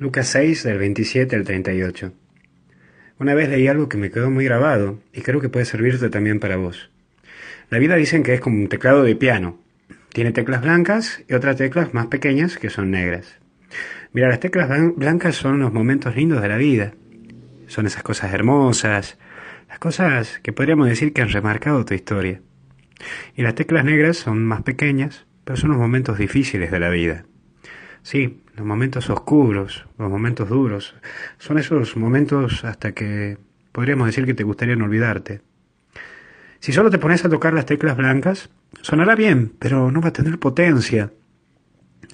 Lucas 6 del 27 al 38. Una vez leí algo que me quedó muy grabado y creo que puede servirte también para vos. La vida dicen que es como un teclado de piano. Tiene teclas blancas y otras teclas más pequeñas que son negras. Mira, las teclas blancas son los momentos lindos de la vida. Son esas cosas hermosas, las cosas que podríamos decir que han remarcado tu historia. Y las teclas negras son más pequeñas, pero son los momentos difíciles de la vida. Sí, los momentos oscuros, los momentos duros, son esos momentos hasta que podríamos decir que te gustaría olvidarte. Si solo te pones a tocar las teclas blancas, sonará bien, pero no va a tener potencia.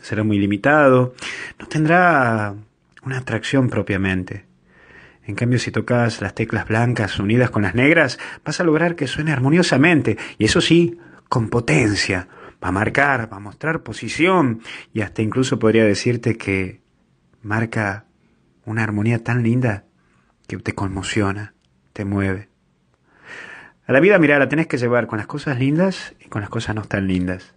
Será muy limitado, no tendrá una atracción propiamente. En cambio, si tocas las teclas blancas unidas con las negras, vas a lograr que suene armoniosamente, y eso sí, con potencia, va a marcar, va a mostrar posición y hasta incluso podría decirte que marca una armonía tan linda que te conmociona, te mueve. A la vida, mira, la tenés que llevar con las cosas lindas y con las cosas no tan lindas.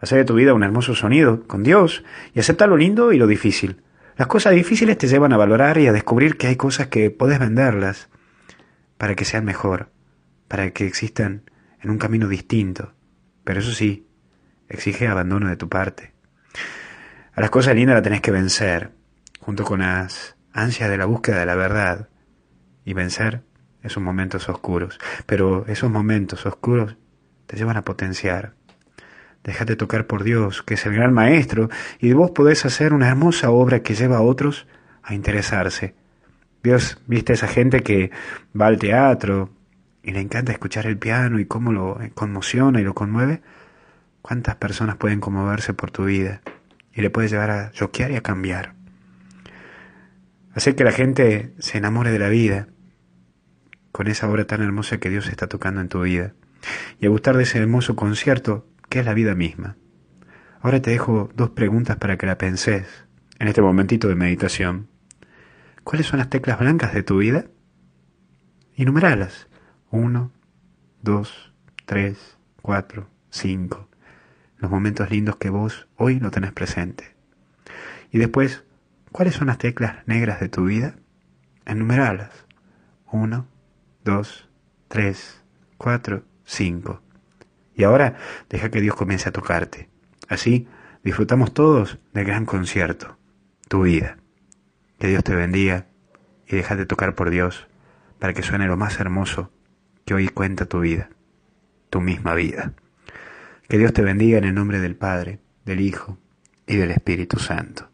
Hacer de tu vida un hermoso sonido con Dios y aceptar lo lindo y lo difícil. Las cosas difíciles te llevan a valorar y a descubrir que hay cosas que podés venderlas para que sean mejor, para que existan en un camino distinto. Pero eso sí, exige abandono de tu parte. A las cosas lindas las tenés que vencer, junto con las ansias de la búsqueda de la verdad. Y vencer esos momentos oscuros. Pero esos momentos oscuros te llevan a potenciar. Déjate tocar por Dios, que es el gran maestro, y vos podés hacer una hermosa obra que lleva a otros a interesarse. Dios, viste esa gente que va al teatro y le encanta escuchar el piano y cómo lo conmociona y lo conmueve. ¿Cuántas personas pueden conmoverse por tu vida y le puedes llevar a choquear y a cambiar? Hacer que la gente se enamore de la vida con esa obra tan hermosa que Dios está tocando en tu vida y a gustar de ese hermoso concierto que es la vida misma. Ahora te dejo dos preguntas para que la penses en este momentito de meditación. ¿Cuáles son las teclas blancas de tu vida? Enumeralas. Uno, dos, tres, cuatro, cinco los momentos lindos que vos hoy no tenés presente. Y después, ¿cuáles son las teclas negras de tu vida? Enumeralas. Uno, dos, tres, cuatro, cinco. Y ahora deja que Dios comience a tocarte. Así disfrutamos todos del gran concierto, tu vida. Que Dios te bendiga y déjate tocar por Dios para que suene lo más hermoso que hoy cuenta tu vida, tu misma vida. Que Dios te bendiga en el nombre del Padre, del Hijo y del Espíritu Santo.